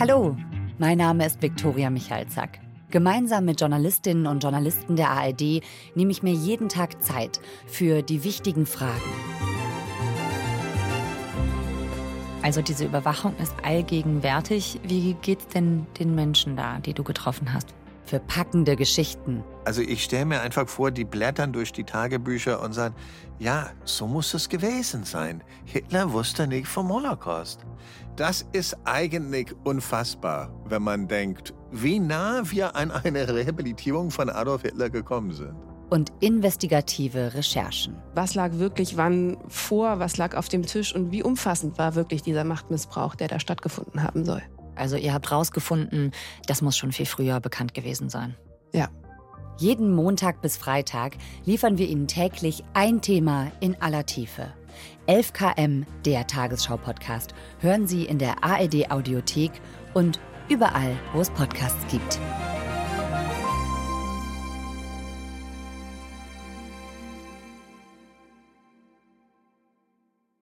Hallo, mein Name ist Viktoria Michalzack. Gemeinsam mit Journalistinnen und Journalisten der ARD nehme ich mir jeden Tag Zeit für die wichtigen Fragen. Also diese Überwachung ist allgegenwärtig. Wie geht's denn den Menschen da, die du getroffen hast? Für packende Geschichten. Also ich stelle mir einfach vor, die blättern durch die Tagebücher und sagen, ja, so muss es gewesen sein. Hitler wusste nicht vom Holocaust. Das ist eigentlich unfassbar, wenn man denkt, wie nah wir an eine Rehabilitierung von Adolf Hitler gekommen sind. Und investigative Recherchen. Was lag wirklich wann vor, was lag auf dem Tisch und wie umfassend war wirklich dieser Machtmissbrauch, der da stattgefunden haben soll. Also ihr habt rausgefunden, das muss schon viel früher bekannt gewesen sein. Ja. Jeden Montag bis Freitag liefern wir Ihnen täglich ein Thema in aller Tiefe. 11 km, der Tagesschau-Podcast, hören Sie in der ARD-Audiothek und überall, wo es Podcasts gibt.